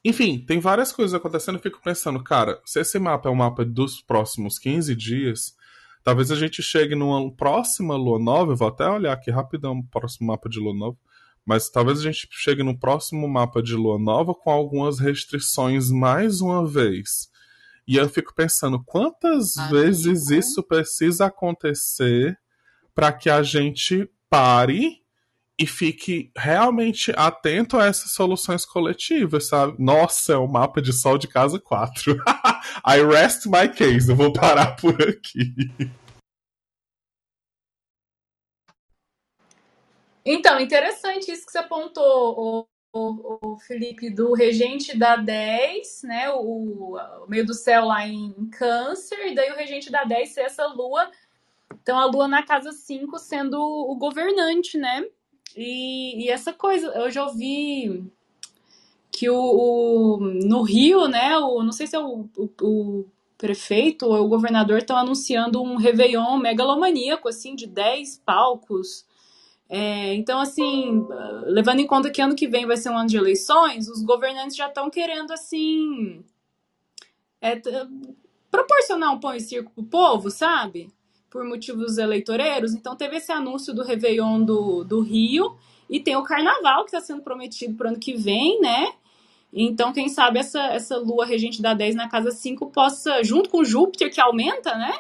enfim, tem várias coisas acontecendo. Eu fico pensando, cara, se esse mapa é o mapa dos próximos 15 dias, talvez a gente chegue numa próxima lua nova. Eu vou até olhar aqui rapidão o próximo mapa de lua nova. Mas talvez a gente chegue no próximo mapa de lua nova com algumas restrições mais uma vez. E eu fico pensando quantas Amigo. vezes isso precisa acontecer para que a gente pare e fique realmente atento a essas soluções coletivas, sabe? Nossa, é o um mapa de sol de casa 4. [LAUGHS] I rest my case, eu vou parar por aqui. Então, interessante isso que você apontou, o, o, Felipe, do regente da 10, né? O, o, meio do céu lá em Câncer, e daí o regente da 10 ser essa lua. Então, a lua na casa 5 sendo o governante, né? E, e essa coisa, eu já ouvi que o, o, no Rio, né? O, não sei se é o, o, o prefeito ou o governador estão anunciando um Réveillon megalomaníaco, assim, de 10 palcos é, então, assim, levando em conta que ano que vem vai ser um ano de eleições, os governantes já estão querendo, assim, é, proporcionar um pão e circo pro povo, sabe? Por motivos eleitoreiros. Então, teve esse anúncio do Réveillon do, do Rio e tem o Carnaval que está sendo prometido para o ano que vem, né? Então, quem sabe essa, essa lua regente da 10 na casa 5 possa, junto com Júpiter, que aumenta, né?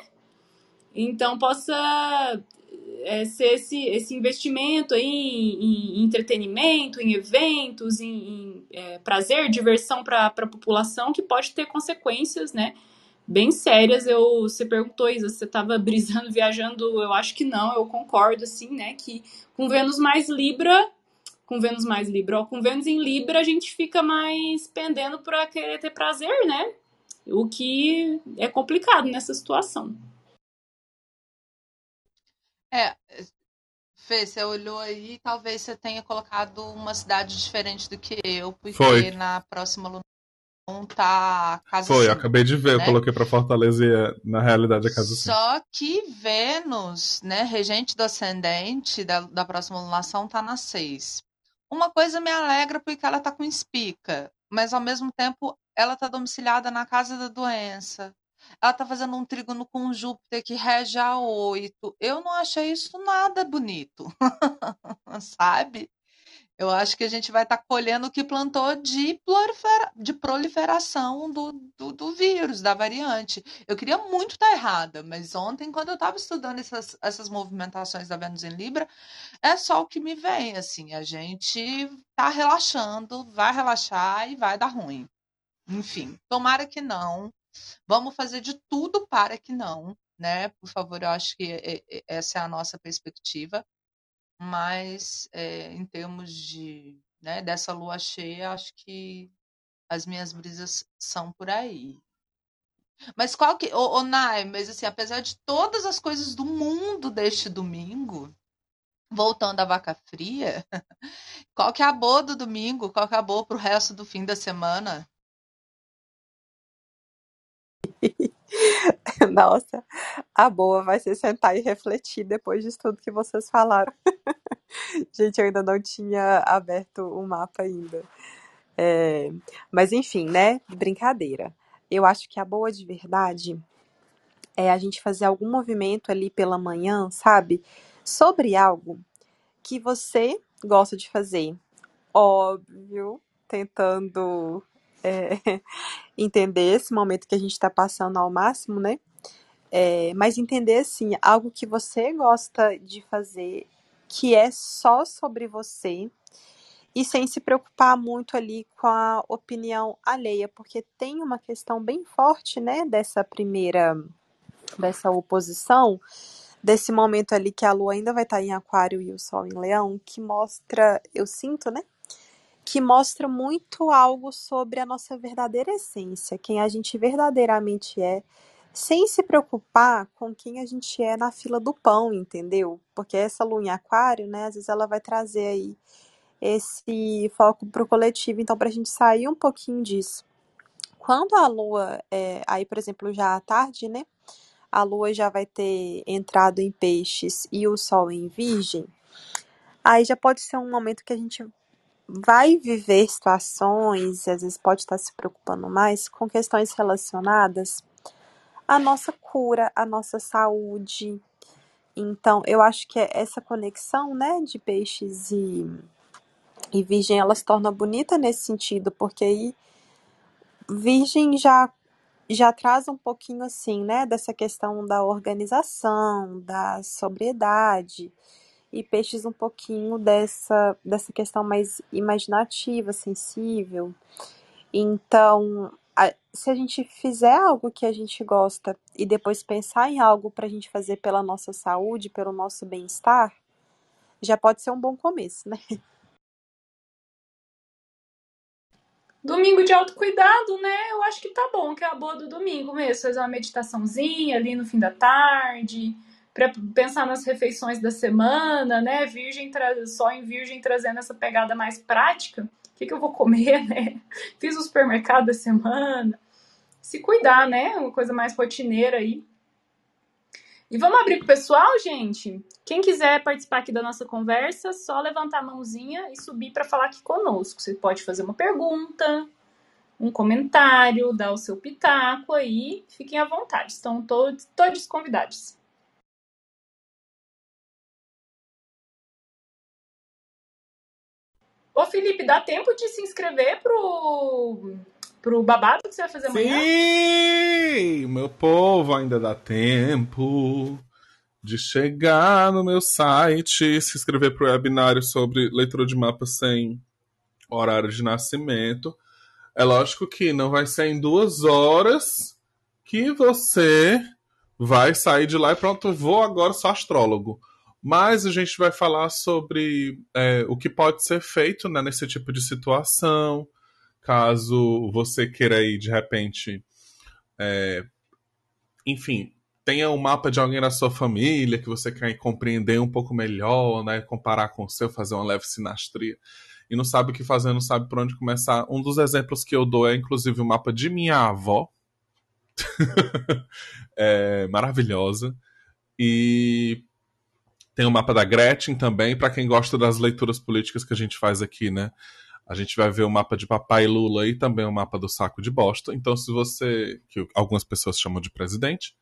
Então, possa é, ser esse, esse investimento aí em, em entretenimento, em eventos, em, em é, prazer, diversão para a população, que pode ter consequências, né? Bem sérias. Eu, você perguntou, Isa, você estava [LAUGHS] brisando, viajando? Eu acho que não, eu concordo, assim, né? Que com Vênus mais Libra, com Vênus mais Libra, ó, com Vênus em Libra, a gente fica mais pendendo para querer ter prazer, né? O que é complicado nessa situação. É, Fê, você olhou aí, talvez você tenha colocado uma cidade diferente do que eu, porque Foi. na próxima luna não tá casa Foi, acabei de ver, né? eu coloquei para Fortaleza e é, na realidade a casa Só que Vênus, né, regente do ascendente da, da próxima lunação, tá na 6. Uma coisa me alegra porque ela tá com espica, mas ao mesmo tempo ela tá domiciliada na casa da doença, ela tá fazendo um trígono com Júpiter que rege a oito. Eu não achei isso nada bonito, [LAUGHS] sabe? Eu acho que a gente vai estar tá colhendo o que plantou de, prolifera de proliferação do, do, do, vírus, da variante. Eu queria muito estar tá errada, mas ontem, quando eu estava estudando essas, essas movimentações da Vênus em Libra, é só o que me vem. Assim, a gente tá relaxando, vai relaxar e vai dar ruim. Enfim, tomara que não. Vamos fazer de tudo para que não, né? Por favor, eu acho que essa é a nossa perspectiva. Mas é, em termos de né, dessa lua cheia, acho que as minhas brisas são por aí. Mas qual que. Ô, ô Nai, mas assim, apesar de todas as coisas do mundo deste domingo, voltando à vaca fria, [LAUGHS] qual que é a boa do domingo? Qual que é a boa pro resto do fim da semana? [LAUGHS] [LAUGHS] Nossa, a boa vai ser sentar e refletir depois de tudo que vocês falaram. [LAUGHS] Gente, eu ainda não tinha aberto o mapa ainda. É, mas enfim, né? Brincadeira. Eu acho que a boa de verdade é a gente fazer algum movimento ali pela manhã, sabe? Sobre algo que você gosta de fazer. Óbvio, tentando é, [LAUGHS] entender esse momento que a gente está passando ao máximo, né? É, mas entender, assim, algo que você gosta de fazer, que é só sobre você, e sem se preocupar muito ali com a opinião alheia, porque tem uma questão bem forte, né, dessa primeira dessa oposição, desse momento ali que a lua ainda vai estar em aquário e o sol em leão, que mostra, eu sinto, né, que mostra muito algo sobre a nossa verdadeira essência, quem a gente verdadeiramente é, sem se preocupar com quem a gente é na fila do pão, entendeu? Porque essa lua em aquário, né, às vezes ela vai trazer aí esse foco para o coletivo, então para a gente sair um pouquinho disso. Quando a lua, é, aí por exemplo, já à tarde, né, a lua já vai ter entrado em peixes e o sol em virgem, aí já pode ser um momento que a gente vai viver situações, às vezes pode estar se preocupando mais com questões relacionadas à nossa cura, à nossa saúde. Então, eu acho que essa conexão, né, de peixes e, e virgem, ela se torna bonita nesse sentido, porque aí virgem já já traz um pouquinho assim, né, dessa questão da organização, da sobriedade, e peixes um pouquinho dessa, dessa questão mais imaginativa, sensível. Então, a, se a gente fizer algo que a gente gosta e depois pensar em algo para a gente fazer pela nossa saúde, pelo nosso bem-estar, já pode ser um bom começo, né? Domingo de autocuidado, né? Eu acho que tá bom, que é a boa do domingo mesmo. Fazer uma meditaçãozinha ali no fim da tarde, para pensar nas refeições da semana, né? Virgem só em virgem trazendo essa pegada mais prática. Que, que eu vou comer, [LAUGHS] né? Fiz o supermercado da semana. Se cuidar, né? Uma coisa mais rotineira aí. E vamos abrir pro pessoal, gente? Quem quiser participar aqui da nossa conversa, só levantar a mãozinha e subir para falar aqui conosco. Você pode fazer uma pergunta, um comentário, dar o seu pitaco aí. Fiquem à vontade. Estão todos, todos convidados. Ô, Felipe, dá tempo de se inscrever pro, pro babado que você vai fazer amanhã? Sim! Meu povo, ainda dá tempo de chegar no meu site, se inscrever pro webinário sobre leitura de mapa sem horário de nascimento. É lógico que não vai ser em duas horas que você vai sair de lá e pronto, vou agora, sou astrólogo. Mas a gente vai falar sobre é, o que pode ser feito né, nesse tipo de situação, caso você queira ir de repente. É, enfim, tenha um mapa de alguém da sua família que você quer compreender um pouco melhor, né, comparar com o seu, fazer uma leve sinastria e não sabe o que fazer, não sabe por onde começar. Um dos exemplos que eu dou é inclusive o mapa de minha avó. [LAUGHS] é maravilhosa. E tem o mapa da Gretchen também, para quem gosta das leituras políticas que a gente faz aqui, né? A gente vai ver o mapa de Papai Lula e também o mapa do saco de bosta. Então, se você. que algumas pessoas chamam de presidente.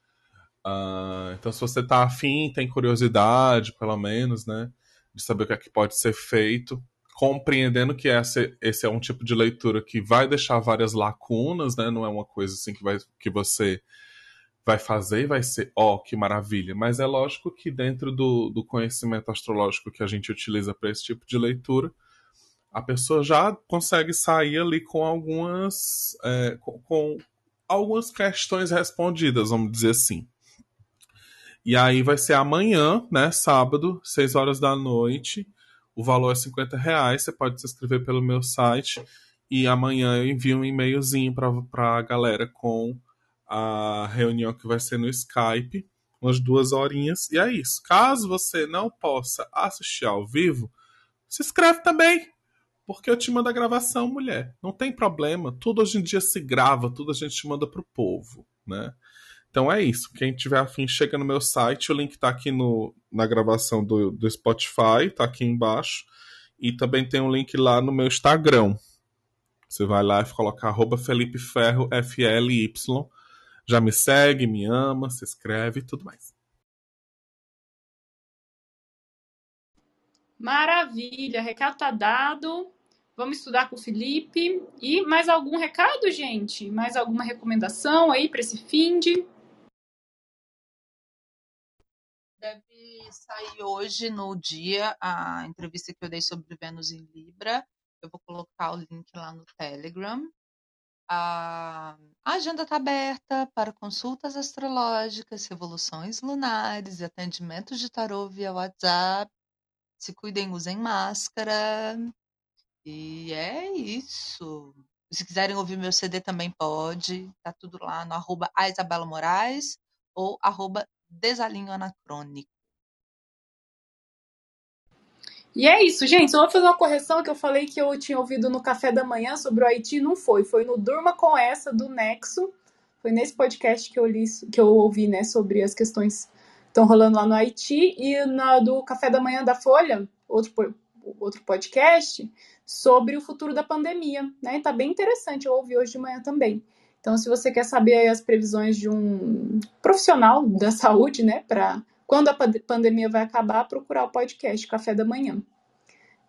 Uh, então, se você tá afim, tem curiosidade, pelo menos, né? De saber o que é que pode ser feito, compreendendo que essa, esse é um tipo de leitura que vai deixar várias lacunas, né? Não é uma coisa assim que, vai, que você vai fazer e vai ser, ó, oh, que maravilha. Mas é lógico que dentro do, do conhecimento astrológico que a gente utiliza para esse tipo de leitura, a pessoa já consegue sair ali com algumas, é, com, com, algumas questões respondidas, vamos dizer assim. E aí vai ser amanhã, né, sábado, 6 horas da noite. O valor é 50 reais. Você pode se inscrever pelo meu site. E amanhã eu envio um e-mailzinho para a galera com a reunião que vai ser no Skype, umas duas horinhas, e é isso. Caso você não possa assistir ao vivo, se inscreve também, porque eu te mando a gravação, mulher. Não tem problema, tudo hoje em dia se grava, tudo a gente manda pro povo, né? Então é isso. Quem tiver afim, chega no meu site. O link tá aqui no, na gravação do, do Spotify, tá aqui embaixo. E também tem um link lá no meu Instagram. Você vai lá e coloca arroba Felipe Ferro, F-L-Y já me segue, me ama, se inscreve e tudo mais. Maravilha, recado tá dado. Vamos estudar com o Felipe. E mais algum recado, gente? Mais alguma recomendação aí para esse fim de? Deve sair hoje no dia a entrevista que eu dei sobre Vênus em Libra. Eu vou colocar o link lá no Telegram. A agenda está aberta para consultas astrológicas, revoluções lunares e atendimentos de tarô via WhatsApp. Se cuidem, usem máscara. E é isso. Se quiserem ouvir meu CD também pode. Tá tudo lá no arroba Moraes ou arroba Desalinho Anacrônico. E é isso, gente. Só vou fazer uma correção que eu falei que eu tinha ouvido no café da manhã sobre o Haiti, não foi. Foi no Durma com essa do Nexo. Foi nesse podcast que eu li, que eu ouvi, né, sobre as questões que estão rolando lá no Haiti e na do café da manhã da Folha, outro outro podcast sobre o futuro da pandemia, né? E tá bem interessante, eu ouvi hoje de manhã também. Então, se você quer saber as previsões de um profissional da [LAUGHS] saúde, né, para quando a pandemia vai acabar, procurar o podcast Café da Manhã.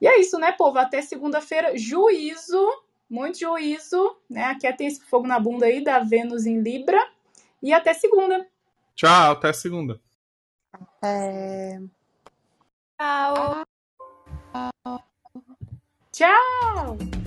E é isso, né, povo? Até segunda-feira. Juízo, muito juízo, né? Aqui tem esse fogo na bunda aí da Vênus em Libra. E até segunda. Tchau, até segunda. É... Tchau. Tchau.